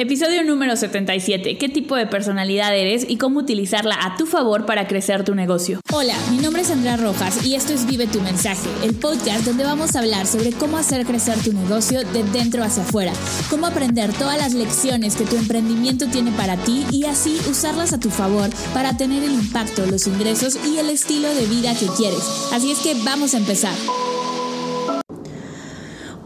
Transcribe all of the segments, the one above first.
Episodio número 77. ¿Qué tipo de personalidad eres y cómo utilizarla a tu favor para crecer tu negocio? Hola, mi nombre es Andrea Rojas y esto es Vive tu mensaje, el podcast donde vamos a hablar sobre cómo hacer crecer tu negocio de dentro hacia afuera, cómo aprender todas las lecciones que tu emprendimiento tiene para ti y así usarlas a tu favor para tener el impacto, los ingresos y el estilo de vida que quieres. Así es que vamos a empezar.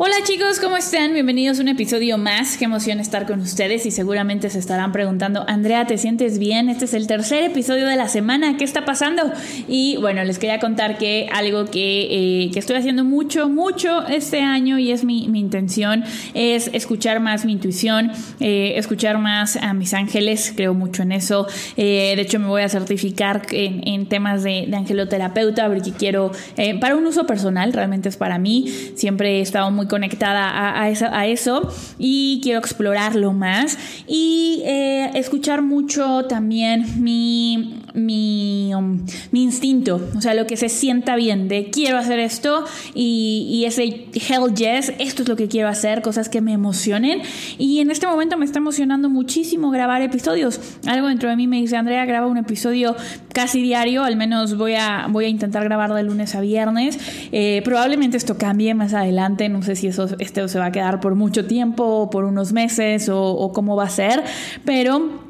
Hola chicos, ¿cómo están? Bienvenidos a un episodio más. Qué emoción estar con ustedes y seguramente se estarán preguntando, Andrea, ¿te sientes bien? Este es el tercer episodio de la semana, ¿qué está pasando? Y bueno, les quería contar que algo que, eh, estoy haciendo mucho, mucho este año y es mi, intención, es escuchar más mi intuición, eh, escuchar más a mis ángeles, creo mucho en eso. Eh, de hecho, me voy a certificar en, temas de, angeloterapeuta porque quiero, para un uso personal, realmente es para mí, siempre he estado muy conectada a, eso, y quiero explorarlo más y eh, escuchar mucho también mi, mi, um, mi, instinto, o sea, lo que se sienta bien de quiero hacer esto y, y, ese hell yes, esto es lo que quiero hacer, cosas que me emocionen y en este momento me está emocionando muchísimo grabar episodios. Algo dentro de mí me dice, Andrea, graba un episodio casi diario, al menos voy a, voy a intentar grabar de lunes a viernes. Eh, probablemente esto cambie más adelante, no sé si eso, esto se va a quedar por mucho tiempo, por unos meses o cómo va a ser, pero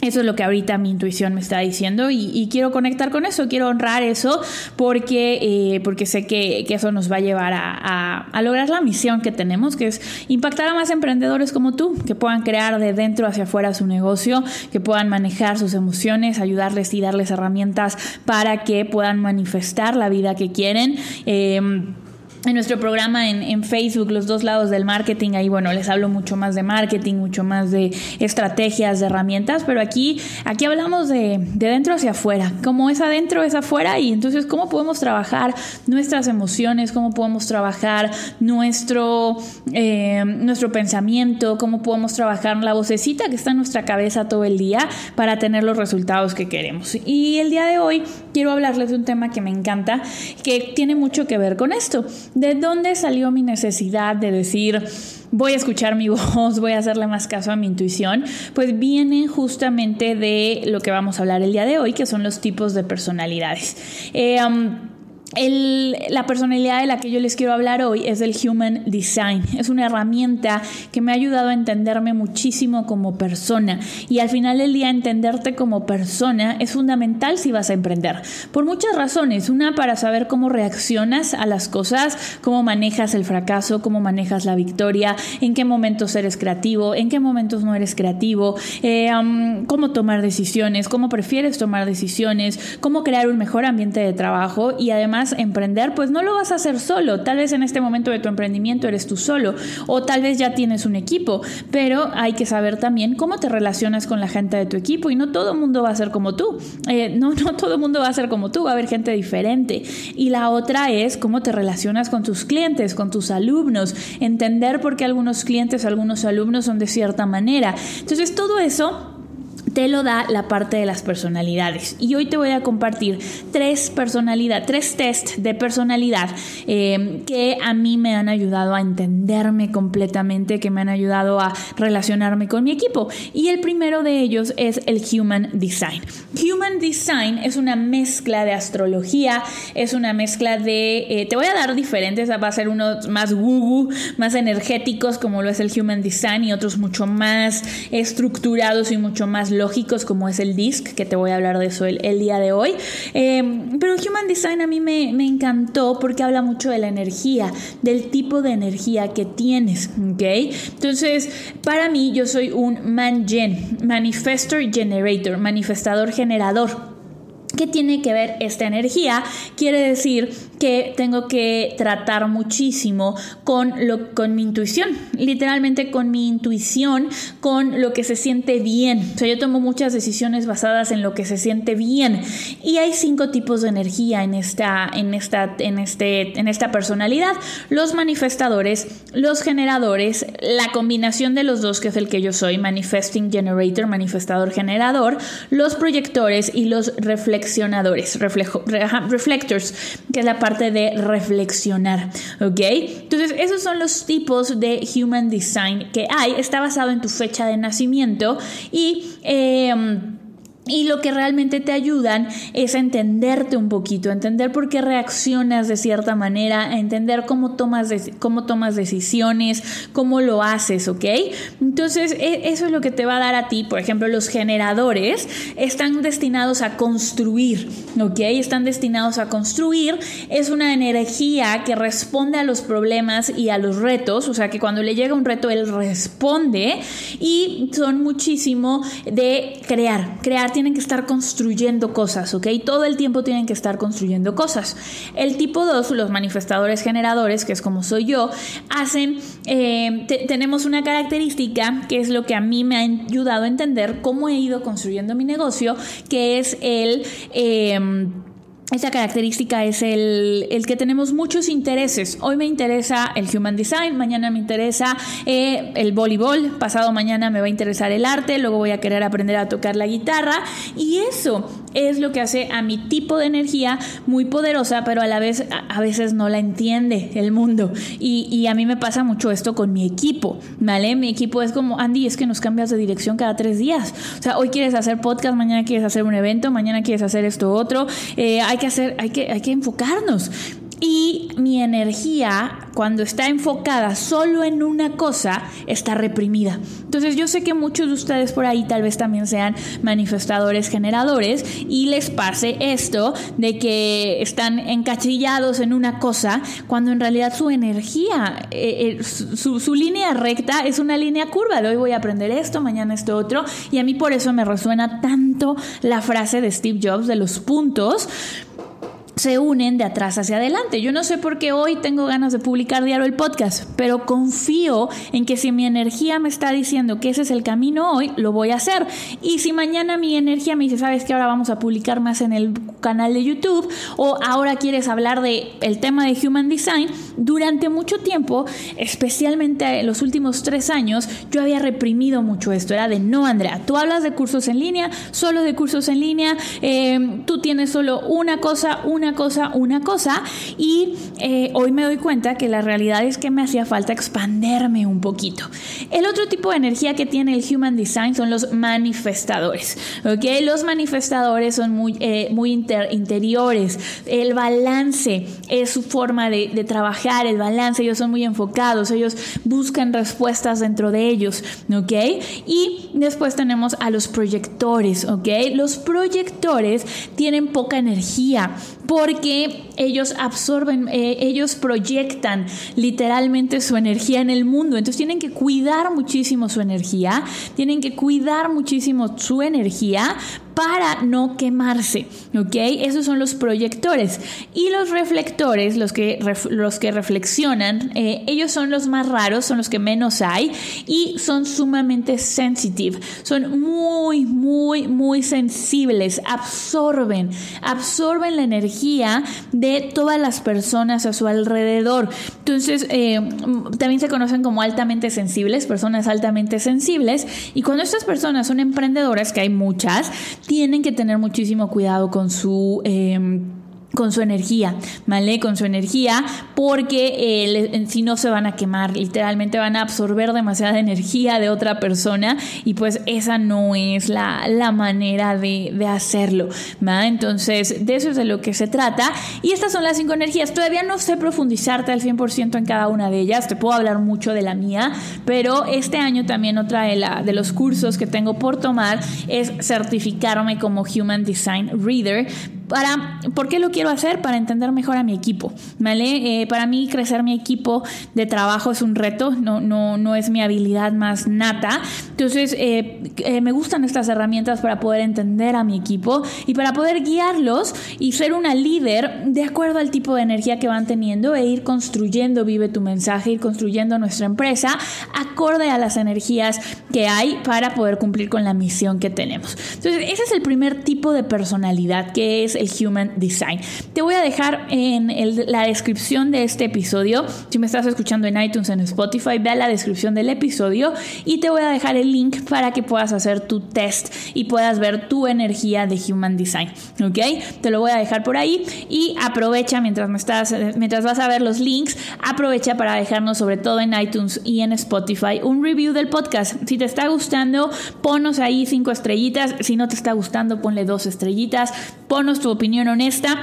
eso es lo que ahorita mi intuición me está diciendo y, quiero conectar con eso, quiero honrar eso porque, eh, porque sé que, eso nos va a llevar a, lograr la misión que tenemos, que es impactar a más emprendedores como tú, que puedan crear de dentro hacia afuera su negocio, que puedan manejar sus emociones, ayudarles y darles herramientas para que puedan manifestar la vida que quieren. Eh, en nuestro programa en, Facebook, los dos lados del marketing, ahí bueno, les hablo mucho más de marketing, mucho más de estrategias, de herramientas, pero aquí, aquí hablamos de, de dentro hacia afuera, cómo es adentro, es afuera, y entonces cómo podemos trabajar nuestras emociones, cómo podemos trabajar nuestro, eh, nuestro pensamiento, cómo podemos trabajar la vocecita que está en nuestra cabeza todo el día para tener los resultados que queremos. Y el día de hoy quiero hablarles de un tema que me encanta, que tiene mucho que ver con esto ¿De dónde salió mi necesidad de decir, voy a escuchar mi voz, voy a hacerle más caso a mi intuición? Pues viene justamente de lo que vamos a hablar el día de hoy, que son los tipos de personalidades. Eh, la personalidad de la que yo les quiero hablar hoy es el Human Design. Es una herramienta que me ha ayudado a entenderme muchísimo como persona y al final del día entenderte como persona es fundamental si vas a emprender. Por muchas razones. Una para saber cómo reaccionas a las cosas, cómo manejas el fracaso, cómo manejas la victoria, en qué momentos eres creativo, en qué momentos no eres creativo, eh, cómo tomar decisiones, cómo prefieres tomar decisiones, cómo crear un mejor ambiente de trabajo y además emprender, pues no lo vas a hacer solo. Tal vez en este momento de tu emprendimiento eres tú solo o tal vez ya tienes un equipo, pero hay que saber también cómo te relacionas con la gente de tu equipo y no todo el mundo va a ser como tú. Eh, no, no todo el mundo va a ser como tú, va a haber gente diferente. Y la otra es cómo te relacionas con tus clientes, con tus alumnos, entender por qué algunos clientes, algunos alumnos son de cierta manera. Entonces todo eso te lo da la parte de las personalidades. Y hoy te voy a compartir tres personalidades, tres test de personalidad eh, que a mí me han ayudado a entenderme completamente, que me han ayudado a relacionarme con mi equipo. Y el primero de ellos es el Human Design. Human Design es una mezcla de astrología, es una mezcla de, eh, te voy a dar diferentes, va a ser unos más woo más energéticos como lo es el Human Design y otros mucho más estructurados y mucho más lógicos como es el DISC, que te voy a hablar de eso el, día de hoy. Eh, pero Human Design a mí me, me, encantó porque habla mucho de la energía, del tipo de energía que tienes, ¿ok? Entonces, para mí yo soy un man-gen, manifestor generator, manifestador generador. ¿Qué tiene que ver esta energía? Quiere decir que tengo que tratar muchísimo con, lo, con mi intuición, literalmente con mi intuición, con lo que se siente bien. O sea, yo tomo muchas decisiones basadas en lo que se siente bien. Y hay cinco tipos de energía en esta, en esta, en este, en esta personalidad. Los manifestadores, los generadores, la combinación de los dos, que es el que yo soy, manifesting generator, manifestador generador, los proyectores y los reflexionadores, reflectors, que es la parte parte de reflexionar, ¿ok? Entonces, esos son los tipos de Human Design que hay. Está basado en tu fecha de nacimiento y... Em, y lo que realmente te ayudan es entenderte un poquito, a entender por qué reaccionas de cierta manera, a entender cómo tomas, cómo tomas decisiones, cómo lo haces, ¿ok? Entonces, e, eso es lo que te va a dar a ti. Por ejemplo, los generadores están destinados a construir, ¿ok? Están destinados a construir. Es una energía que responde a los problemas y a los retos, o sea, que cuando le llega un reto, él responde y son muchísimo de crear, crear tienen que estar construyendo cosas, ¿ok? Todo el tiempo tienen que estar construyendo cosas. El tipo 2, los manifestadores generadores, que es como soy yo, hacen, eh, tenemos una característica que es lo que a mí me ha ayudado a entender cómo he ido construyendo mi negocio, que es el... Eh, esa característica es el, que tenemos muchos intereses. Hoy me interesa el human design, mañana me interesa eh, el voleibol, pasado mañana me va a interesar el arte, luego voy a querer aprender a tocar la guitarra y eso es lo que hace a mi tipo de energía muy poderosa, pero a la vez a, veces no la entiende el mundo. Y, a mí me pasa mucho esto con mi equipo, ¿vale? Mi equipo es como, Andy, es que nos cambias de dirección cada tres días. O sea, hoy quieres hacer podcast, mañana quieres hacer un evento, mañana quieres hacer esto otro. Eh, hay que hacer, hay que, hay que enfocarnos. Y mi energía, cuando está enfocada solo en una cosa, está reprimida. Entonces yo sé que muchos de ustedes por ahí tal vez también sean manifestadores generadores y les pase esto de que están encachillados en una cosa cuando en realidad su energía, eh, eh, su, su, línea recta es una línea curva. De hoy voy a aprender esto, mañana esto otro. Y a mí por eso me resuena tanto la frase de Steve Jobs de los puntos se unen de atrás hacia adelante. Yo no sé por qué hoy tengo ganas de publicar diario el podcast, pero confío en que si mi energía me está diciendo que ese es el camino hoy, lo voy a hacer. Y si mañana mi energía me dice, sabes que ahora vamos a publicar más en el canal de YouTube o ahora quieres hablar de el tema de Human Design, durante mucho tiempo, especialmente en los últimos tres años, yo había reprimido mucho esto. Era de no, Andrea, tú hablas de cursos en línea, solo de cursos en línea, eh, tú tienes solo una cosa, una cosa, una cosa. Y eh, hoy me doy cuenta que la realidad es que me hacía falta expanderme un poquito. El otro tipo de energía que tiene el Human Design son los manifestadores. ¿ok? Los manifestadores son muy, eh, muy interiores. El balance es su forma de, de trabajar, el balance. Ellos son muy enfocados, ellos buscan respuestas dentro de ellos. ¿ok? Y después tenemos a los proyectores. ¿ok? Los proyectores tienen poca energía porque ellos absorben, eh, ellos proyectan literalmente su energía en el mundo. Entonces tienen que cuidar muchísimo su energía, tienen que cuidar muchísimo su energía para no quemarse, ¿ok? Esos son los proyectores. Y los reflectores, los que, los que reflexionan, eh, ellos son los más raros, son los que menos hay y son sumamente sensitive. Son muy, muy, muy sensibles, absorben, absorben la energía de todas las personas a su alrededor. Entonces, eh, también se conocen como altamente sensibles, personas altamente sensibles. Y cuando estas personas son emprendedoras, que hay muchas, tienen que tener muchísimo cuidado con su... Em, con su energía, ¿vale? Con su energía, porque eh, si no se van a quemar, literalmente van a absorber demasiada energía de otra persona y pues esa no es la, manera de, hacerlo, ¿va? Entonces, de eso es de lo que se trata. Y estas son las cinco energías. Todavía no sé profundizarte al 100% en cada una de ellas, te puedo hablar mucho de la mía, pero este año también otra de, la, de los cursos que tengo por tomar es certificarme como Human Design Reader para, ¿por qué lo quiero hacer? Para entender mejor a mi equipo, ¿vale? Eh, para mí crecer mi equipo de trabajo es un reto, no, no, no es mi habilidad más nata. Entonces, eh, eh, me gustan estas herramientas para poder entender a mi equipo y para poder guiarlos y ser una líder de acuerdo al tipo de energía que van teniendo e ir construyendo, vive tu mensaje, ir construyendo nuestra empresa acorde a las energías que hay para poder cumplir con la misión que tenemos. Entonces, ese es el primer tipo de personalidad, que es el Human Design. Te voy a dejar en la descripción de este episodio, si me estás escuchando en iTunes, en Spotify, ve a la descripción del episodio y te voy a dejar el link para que puedas hacer tu test y puedas ver tu energía de Human Design. ¿Ok? Te lo voy a dejar por ahí y aprovecha mientras me estás, mientras vas a ver los links, aprovecha para dejarnos sobre todo en iTunes y en Spotify un review del podcast. Si te está gustando, ponos ahí cinco estrellitas. Si no te está gustando, ponle dos estrellitas. Ponos tu opinión honesta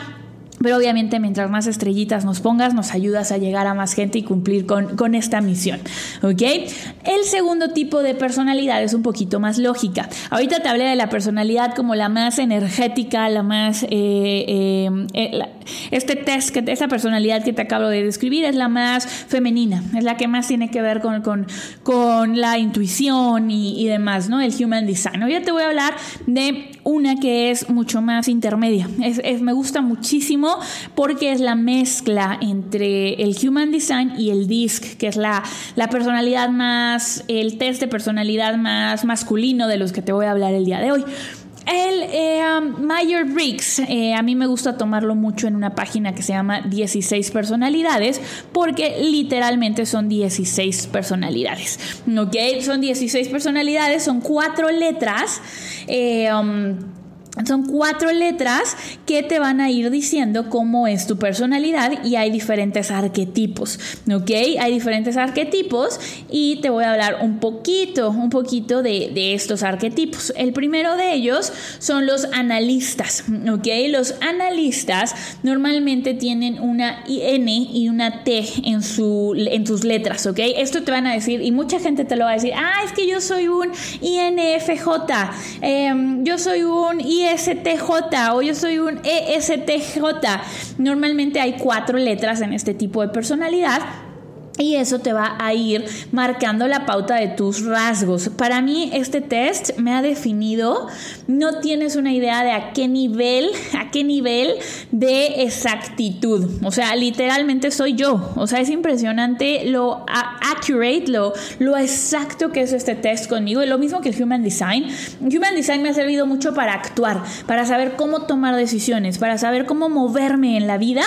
pero obviamente mientras más estrellitas nos pongas, nos ayudas a llegar a más gente y cumplir con, esta misión. ¿Ok? El segundo tipo de personalidad es un poquito más lógica. Ahorita te hablé de la personalidad como la más energética, la más... Eh, eh, eh, este test, que, esta personalidad que te acabo de describir es la más femenina, es la que más tiene que ver con, con, la intuición y, demás, ¿no? El Human Design. Hoy ya te voy a hablar de una que es mucho más intermedia. es, me gusta muchísimo porque es la mezcla entre el Human Design y el DISC, que es la, la personalidad más, el test de personalidad más masculino de los que te voy a hablar el día de hoy. El eh, um, Briggs, eh, a mí me gusta tomarlo mucho en una página que se llama 16 personalidades, porque literalmente son 16 personalidades. ¿Ok? Son 16 personalidades, son cuatro letras. Eh, um, son cuatro letras que te van a ir diciendo cómo es tu personalidad y hay diferentes arquetipos, ¿ok? Hay diferentes arquetipos y te voy a hablar un poquito, un poquito de, estos arquetipos. El primero de ellos son los analistas, ¿ok? Los analistas normalmente tienen una N y una T en, su, en sus letras, ¿ok? Esto te van a decir, y mucha gente te lo va a decir, ah, es que yo soy un INFJ, em, yo soy un INFJ, ESTJ o yo soy un ESTJ. Normalmente hay cuatro letras en este tipo de personalidad y eso te va a ir marcando la pauta de tus rasgos. Para mí este test me ha definido, no tienes una idea de a qué nivel, a qué nivel de exactitud. O sea, literalmente soy yo. O sea, es impresionante lo accurate, lo, lo exacto que es este test conmigo. Y lo mismo que el Human Design. Human Design me ha servido mucho para actuar, para saber cómo tomar decisiones, para saber cómo moverme en la vida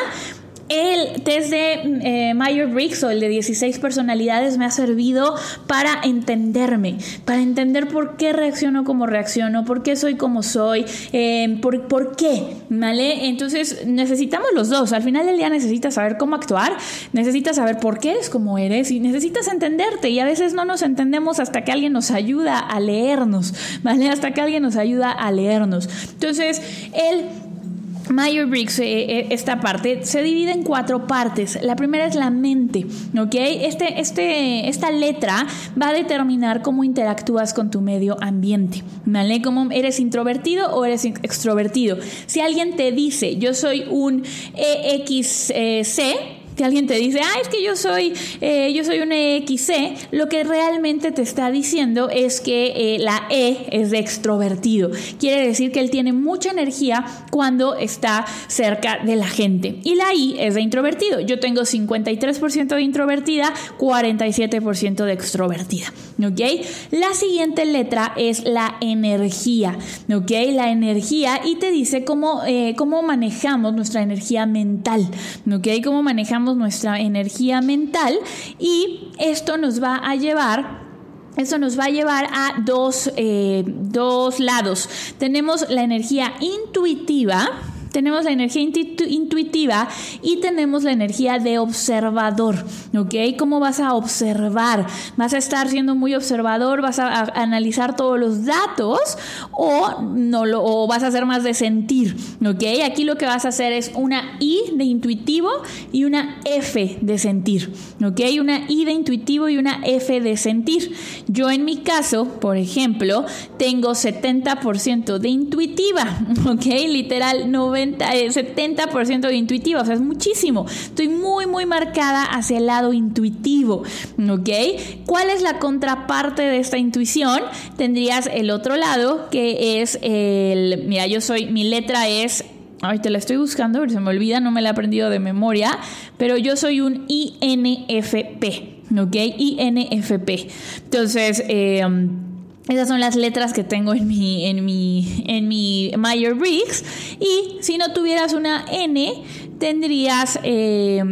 el test de eh, Meyer-Briggs o el de 16 personalidades me ha servido para entenderme, para entender por qué reacciono como reacciono, por qué soy como soy, em, por, por, qué, ¿vale? Entonces necesitamos los dos. Al final del día necesitas saber cómo actuar, necesitas saber por qué eres como eres y necesitas entenderte. Y a veces no nos entendemos hasta que alguien nos ayuda a leernos, ¿vale? Hasta que alguien nos ayuda a leernos. Entonces, el Meyer Briggs, eh, eh, esta parte, se divide en cuatro partes. La primera es la mente, ¿ok? Este, este, esta letra va a determinar cómo interactúas con tu medio ambiente, ¿vale? Cómo eres introvertido o eres extrovertido. Si alguien te dice, yo soy un EXC, que alguien te dice, ah, es que yo soy, eh, yo soy un EXC, lo que realmente te está diciendo es que eh, la E es de extrovertido. Quiere decir que él tiene mucha energía cuando está cerca de la gente. Y la I es de introvertido. Yo tengo 53% de introvertida, 47% de extrovertida. ¿Ok? La siguiente letra es la energía. ¿Ok? La energía y te dice cómo, eh, cómo manejamos nuestra energía mental. ¿Ok? Cómo manejamos nuestra energía mental y esto nos va a llevar eso nos va a llevar a dos, eh, dos lados. Tenemos la energía intuitiva, tenemos la energía intuitiva y tenemos la energía de observador, ¿ok? ¿Cómo vas a observar? ¿Vas a estar siendo muy observador? ¿Vas a, analizar todos los datos o, no lo, o vas a hacer más de sentir, ¿ok? Aquí lo que vas a hacer es una I de intuitivo y una F de sentir, ¿ok? Una I de intuitivo y una F de sentir. Yo en mi caso, por ejemplo, tengo 70% de intuitiva, ¿ok? Literal 90 70% eh, de intuitiva, o sea, es muchísimo. Estoy muy, muy marcada hacia el lado intuitivo, ¿ok? ¿Cuál es la contraparte de esta intuición? Tendrías el otro lado, que es el, mira, yo soy, mi letra es Ay, te la estoy buscando, pero se me olvida, no me la he aprendido de memoria. Pero yo soy un INFP, ¿ok? INFP. Entonces, eh, Esas son las letras que tengo en mi, en mi, en mi Meyer Briggs. Y si no tuvieras una N, tendrías eh,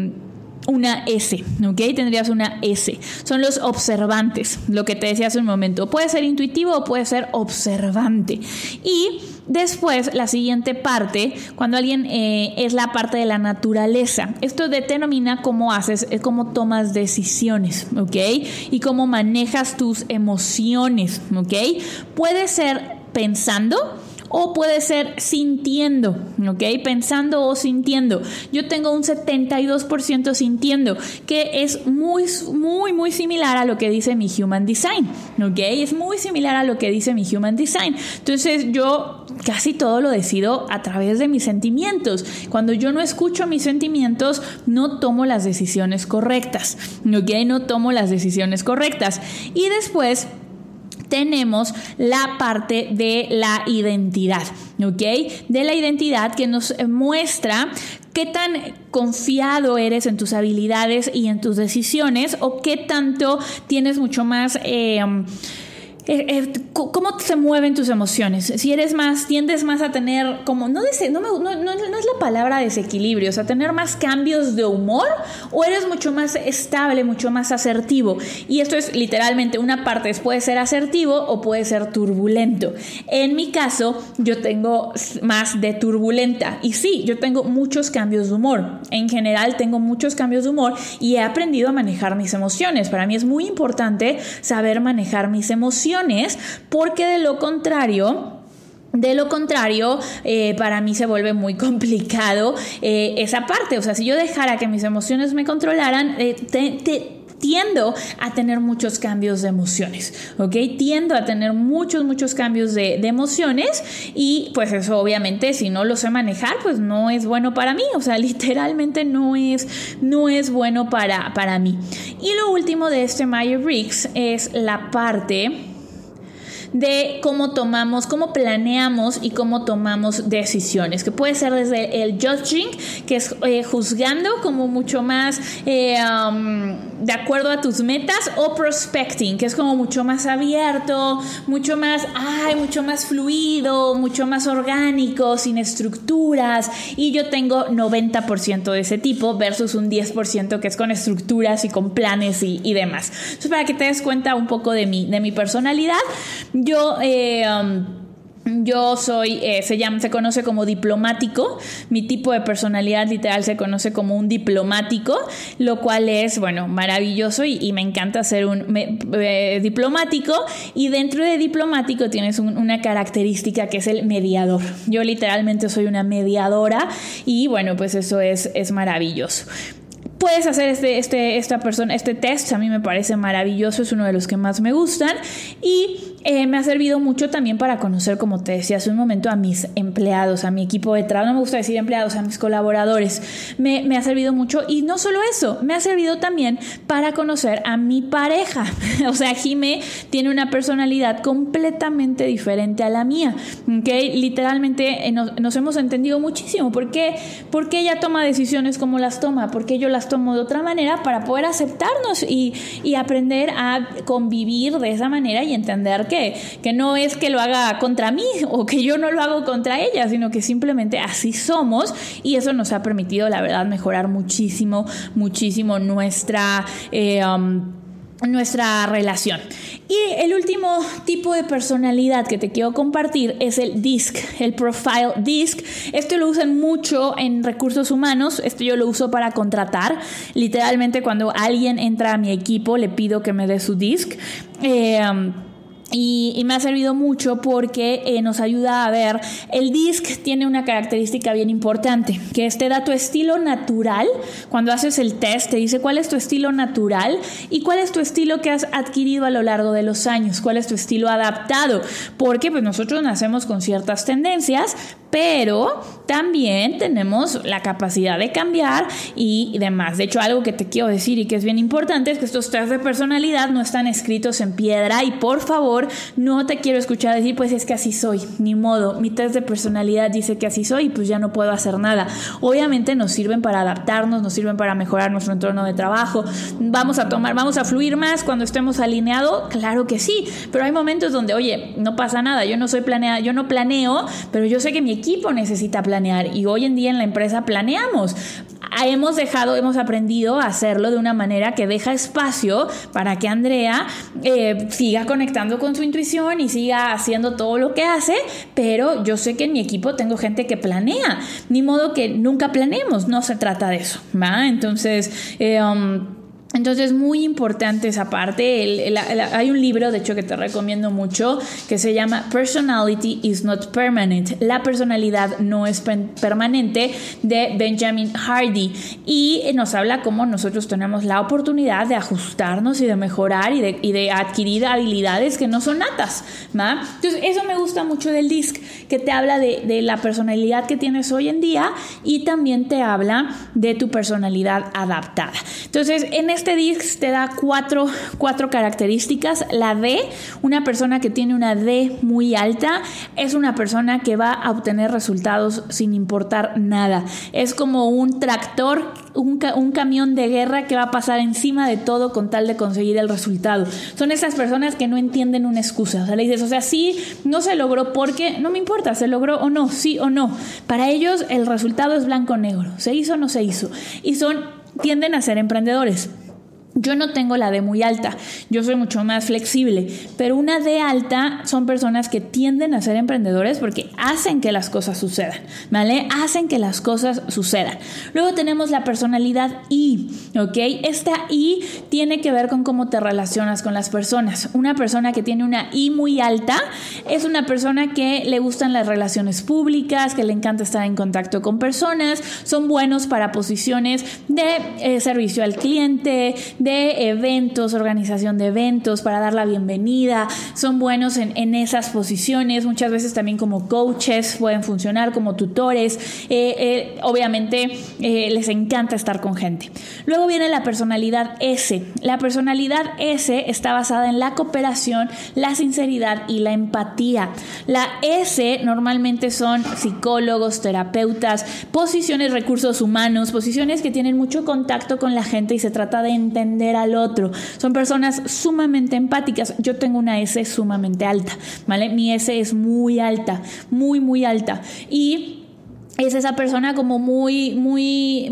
una S, ¿ok? Tendrías una S. Son los observantes, lo que te decía hace un momento. Puede ser intuitivo o puede ser observante. Y después, la siguiente parte, cuando alguien eh, es la parte de la naturaleza. Esto determina cómo haces, eh, cómo tomas decisiones, ¿ok? Y cómo manejas tus emociones, ¿ok? Puede ser pensando, o puede ser sintiendo, ¿ok? Pensando o sintiendo. Yo tengo un 72% sintiendo, que es muy, muy, muy similar a lo que dice mi Human Design, ¿ok? Es muy similar a lo que dice mi Human Design. Entonces yo casi todo lo decido a través de mis sentimientos. Cuando yo no escucho mis sentimientos, no tomo las decisiones correctas, ¿ok? No tomo las decisiones correctas. Y después tenemos la parte de la identidad, ¿ok? De la identidad que nos muestra qué tan confiado eres en tus habilidades y en tus decisiones o qué tanto tienes mucho más... Eh, ¿Cómo se mueven tus emociones? Si eres más, tiendes más a tener como, no, no, no, no, es la palabra desequilibrio, o sea, tener más cambios de humor o eres mucho más estable, mucho más asertivo. Y esto es literalmente una parte, puede ser asertivo o puede ser turbulento. En mi caso, yo tengo más de turbulenta y sí, yo tengo muchos cambios de humor. En general, tengo muchos cambios de humor y he aprendido a manejar mis emociones. Para mí es muy importante saber manejar mis emociones porque de lo contrario, de lo contrario, eh, para mí se vuelve muy complicado eh, esa parte. O sea, si yo dejara que mis emociones me controlaran, eh, tiendo a tener muchos cambios de emociones, ¿ok? Tiendo a tener muchos, muchos cambios de, emociones y pues eso obviamente si no lo sé manejar, pues no es bueno para mí, o sea, literalmente no es, no es bueno para, para mí. Y lo último de este Meyer Briggs es la parte de cómo tomamos, cómo planeamos y cómo tomamos decisiones, que puede ser desde el judging, que es eh, juzgando como mucho más eh, um, de acuerdo a tus metas, o prospecting, que es como mucho más abierto, mucho más, mucho más fluido, mucho más orgánico, sin estructuras, y yo tengo 90% de ese tipo versus un 10% que es con estructuras y con planes y, y demás. Entonces, para que te des cuenta un poco de mi, de mi personalidad, yo... Eh, um, yo soy, eh, se llama, se conoce como diplomático. Mi tipo de personalidad literal se conoce como un diplomático, lo cual es, bueno, maravilloso y, me encanta ser un eh, diplomático. Y dentro de diplomático tienes una característica que es el mediador. Yo literalmente soy una mediadora y bueno, pues eso es, es maravilloso. Puedes hacer este, este, esta persona, este test, a mí me parece maravilloso, es uno de los que más me gustan y eh, me ha servido mucho también para conocer, como te decía hace un momento, a mis empleados, a mi equipo de trabajo, no me gusta decir empleados, a mis colaboradores, me, me ha servido mucho. Y no solo eso, me ha servido también para conocer a mi pareja, o sea, Jime tiene una personalidad completamente diferente a la mía, ¿ok? Literalmente eh, nos, hemos entendido muchísimo, ¿por qué? Porque ella toma decisiones como las toma, porque yo las tomo de otra manera para poder aceptarnos y, aprender a convivir de esa manera y entender que, que no es que lo haga contra mí o que yo no lo hago contra ella, sino que simplemente así somos y eso nos ha permitido, la verdad, mejorar muchísimo, muchísimo nuestra... Eh, um, nuestra relación. Y el último tipo de personalidad que te quiero compartir es el DISC, el Profile DISC. Esto lo usan mucho en recursos humanos, esto yo lo uso para contratar. Literalmente cuando alguien entra a mi equipo le pido que me dé su DISC. Eh, y, me ha servido mucho porque eh, nos ayuda a ver, el DISC tiene una característica bien importante, que es te da tu estilo natural, cuando haces el test te dice cuál es tu estilo natural y cuál es tu estilo que has adquirido a lo largo de los años, cuál es tu estilo adaptado, porque pues nosotros nacemos con ciertas tendencias, pero también tenemos la capacidad de cambiar y demás. De hecho, algo que te quiero decir y que es bien importante es que estos test de personalidad no están escritos en piedra y por favor no te quiero escuchar decir pues es que así soy, ni modo, mi test de personalidad dice que así soy pues ya no puedo hacer nada. Obviamente nos sirven para adaptarnos, nos sirven para mejorar nuestro entorno de trabajo, vamos a tomar, vamos a fluir más cuando estemos alineados, claro que sí, pero hay momentos donde, oye, no pasa nada, yo no soy planeada, yo no planeo, pero yo sé que mi equipo necesita planear y hoy en día en la empresa planeamos. Hemos dejado, hemos aprendido a hacerlo de una manera que deja espacio para que Andrea eh, siga conectando con su intuición y siga haciendo todo lo que hace, pero yo sé que en mi equipo tengo gente que planea, ni modo que nunca planeemos, no se trata de eso, ¿va? Entonces, eh, um, entonces, muy importante esa parte. hay un libro, de hecho, que te recomiendo mucho, que se llama Personality is not permanent. La personalidad no es permanente, de Benjamin Hardy. Y nos habla cómo nosotros tenemos la oportunidad de ajustarnos y de mejorar y de, adquirir habilidades que no son natas. Entonces, eso me gusta mucho del DISC, que te habla de, de la personalidad que tienes hoy en día y también te habla de tu personalidad adaptada. Entonces, en este este disc te da cuatro, cuatro características. La D, una persona que tiene una D muy alta, es una persona que va a obtener resultados sin importar nada. Es como un tractor, un, un camión de guerra que va a pasar encima de todo con tal de conseguir el resultado. Son esas personas que no entienden una excusa. O sea, le dices, o sea, sí, no se logró porque no me importa, se logró o no, sí o no. Para ellos el resultado es blanco o negro, se hizo o no se hizo. Y son, tienden a ser emprendedores. Yo no tengo la D muy alta, yo soy mucho más flexible, pero una D alta son personas que tienden a ser emprendedores porque hacen que las cosas sucedan, ¿vale? Hacen que las cosas sucedan. Luego tenemos la personalidad I, ¿ok? Esta I tiene que ver con cómo te relacionas con las personas. Una persona que tiene una I muy alta es una persona que le gustan las relaciones públicas, que le encanta estar en contacto con personas, son buenos para posiciones de eh, servicio al cliente, de eventos, organización de eventos, para dar la bienvenida, son buenos en, esas posiciones, muchas veces también como coaches pueden funcionar, como tutores, eh, eh, obviamente eh, les encanta estar con gente. Luego viene la personalidad S. La personalidad S está basada en la cooperación, la sinceridad y la empatía. La S normalmente son psicólogos, terapeutas, posiciones recursos humanos, posiciones que tienen mucho contacto con la gente y se trata de entender al otro. Son personas sumamente empáticas. Yo tengo una S sumamente alta, ¿vale? Mi S es muy alta, muy, muy alta. Y es esa persona como muy, muy,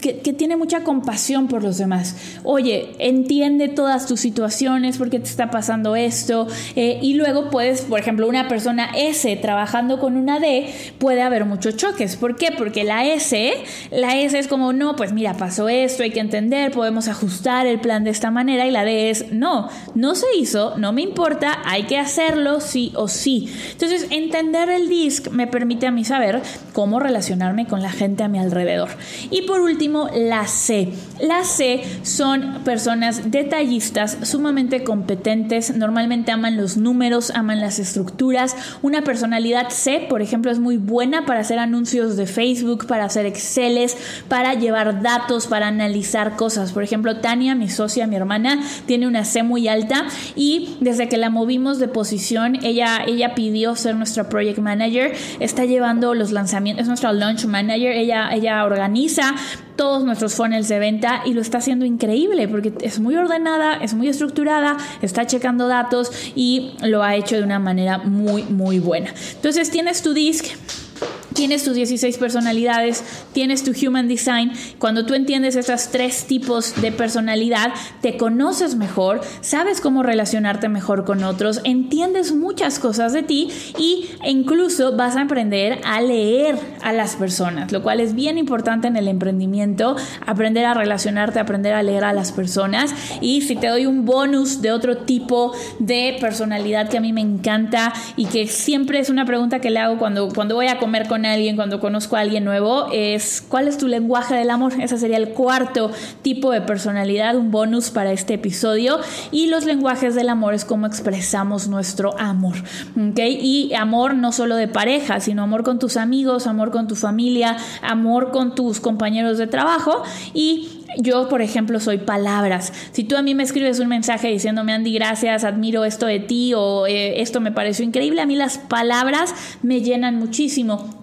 que, tiene mucha compasión por los demás. Oye, entiende todas tus situaciones, por qué te está pasando esto. Eh, y luego puedes, por ejemplo, una persona S trabajando con una D, puede haber muchos choques. ¿Por qué? Porque la S, la S es como, no, pues mira, pasó esto, hay que entender, podemos ajustar el plan de esta manera. Y la D es, no, no se hizo, no me importa, hay que hacerlo sí o sí. Entonces, entender el DISC me permite a mí saber cómo relacionarme con la gente a mi alrededor. Y por último, la C. La C son personas detallistas, sumamente competentes, normalmente aman los números, aman las estructuras. Una personalidad C, por ejemplo, es muy buena para hacer anuncios de Facebook, para hacer Exceles, para llevar datos, para analizar cosas. Por ejemplo, Tania, mi socia, mi hermana, tiene una C muy alta y desde que la movimos de posición, ella, ella pidió ser nuestra project manager, está llevando los lanzamientos, nuestra launch manager, ella, ella organiza todos nuestros funnels de venta y lo está haciendo increíble porque es muy ordenada, es muy estructurada, está checando datos y lo ha hecho de una manera muy, muy buena. Entonces tienes tu disc tienes tus 16 personalidades, tienes tu human design. Cuando tú entiendes esos tres tipos de personalidad, te conoces mejor, sabes cómo relacionarte mejor con otros, entiendes muchas cosas de ti y incluso vas a aprender a leer a las personas, lo cual es bien importante en el emprendimiento, aprender a relacionarte, aprender a leer a las personas. Y si te doy un bonus de otro tipo de personalidad que a mí me encanta y que siempre es una pregunta que le hago cuando, cuando voy a comer con alguien, cuando conozco a alguien nuevo, es cuál es tu lenguaje del amor. Ese sería el cuarto tipo de personalidad, un bonus para este episodio. Y los lenguajes del amor es cómo expresamos nuestro amor. ¿okay? Y amor no solo de pareja, sino amor con tus amigos, amor con tu familia, amor con tus compañeros de trabajo. Y yo, por ejemplo, soy palabras. Si tú a mí me escribes un mensaje diciéndome, Andy, gracias, admiro esto de ti o eh, esto me pareció increíble, a mí las palabras me llenan muchísimo.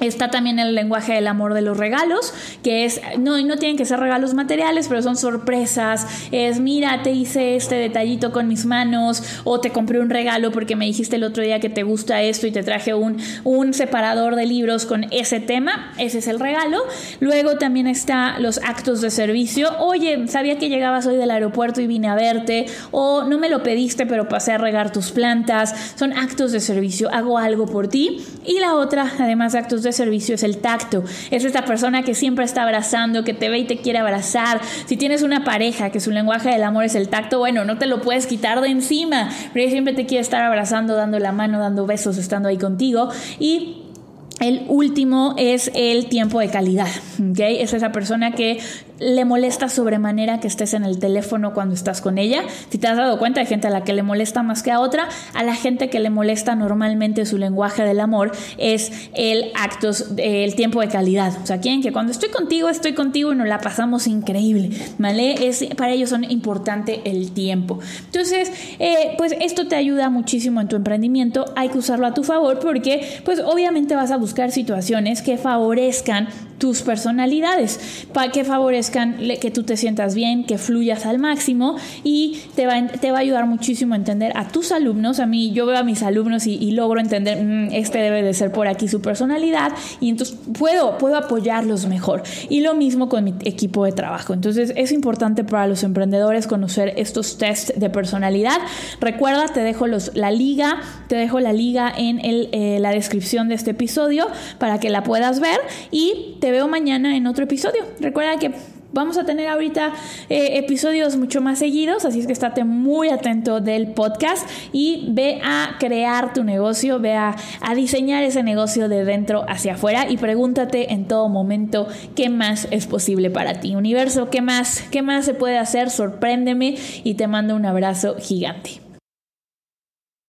Está también el lenguaje del amor de los regalos, que es, no, no tienen que ser regalos materiales, pero son sorpresas. Es, mira, te hice este detallito con mis manos, o te compré un regalo porque me dijiste el otro día que te gusta esto y te traje un, un separador de libros con ese tema. Ese es el regalo. Luego también está los actos de servicio. Oye, sabía que llegabas hoy del aeropuerto y vine a verte, o no me lo pediste, pero pasé a regar tus plantas. Son actos de servicio, hago algo por ti. Y la otra, además de actos de servicio es el tacto. Es esta persona que siempre está abrazando, que te ve y te quiere abrazar. Si tienes una pareja que su lenguaje del amor es el tacto, bueno, no te lo puedes quitar de encima, pero ella siempre te quiere estar abrazando, dando la mano, dando besos, estando ahí contigo. Y el último es el tiempo de calidad. ¿okay? Es esa persona que le molesta sobremanera que estés en el teléfono cuando estás con ella. Si te has dado cuenta, hay gente a la que le molesta más que a otra. A la gente que le molesta normalmente su lenguaje del amor es el actos, el tiempo de calidad. O sea, quieren que cuando estoy contigo, estoy contigo y nos la pasamos increíble. ¿Vale? Es, para ellos son importante el tiempo. Entonces, eh, pues esto te ayuda muchísimo en tu emprendimiento. Hay que usarlo a tu favor porque, pues obviamente vas a buscar situaciones que favorezcan tus personalidades, para que favorezcan que tú te sientas bien, que fluyas al máximo y te va, te va a ayudar muchísimo a entender a tus alumnos. A mí yo veo a mis alumnos y, logro entender, mm, este debe de ser por aquí su personalidad y entonces puedo, puedo apoyarlos mejor. Y lo mismo con mi equipo de trabajo. Entonces es importante para los emprendedores conocer estos tests de personalidad. Recuerda, te dejo los, la liga, te dejo la liga en eh, la descripción de este para que la puedas ver y te veo mañana en otro episodio. Recuerda que Vamos a tener ahorita eh, episodios mucho más seguidos, así es que estate muy atento del podcast y ve a crear tu negocio, ve a, a, diseñar ese negocio de dentro hacia afuera y pregúntate en todo momento qué más es posible para ti. Universo, ¿qué más? ¿Qué más se puede hacer? Sorpréndeme y te mando un abrazo gigante.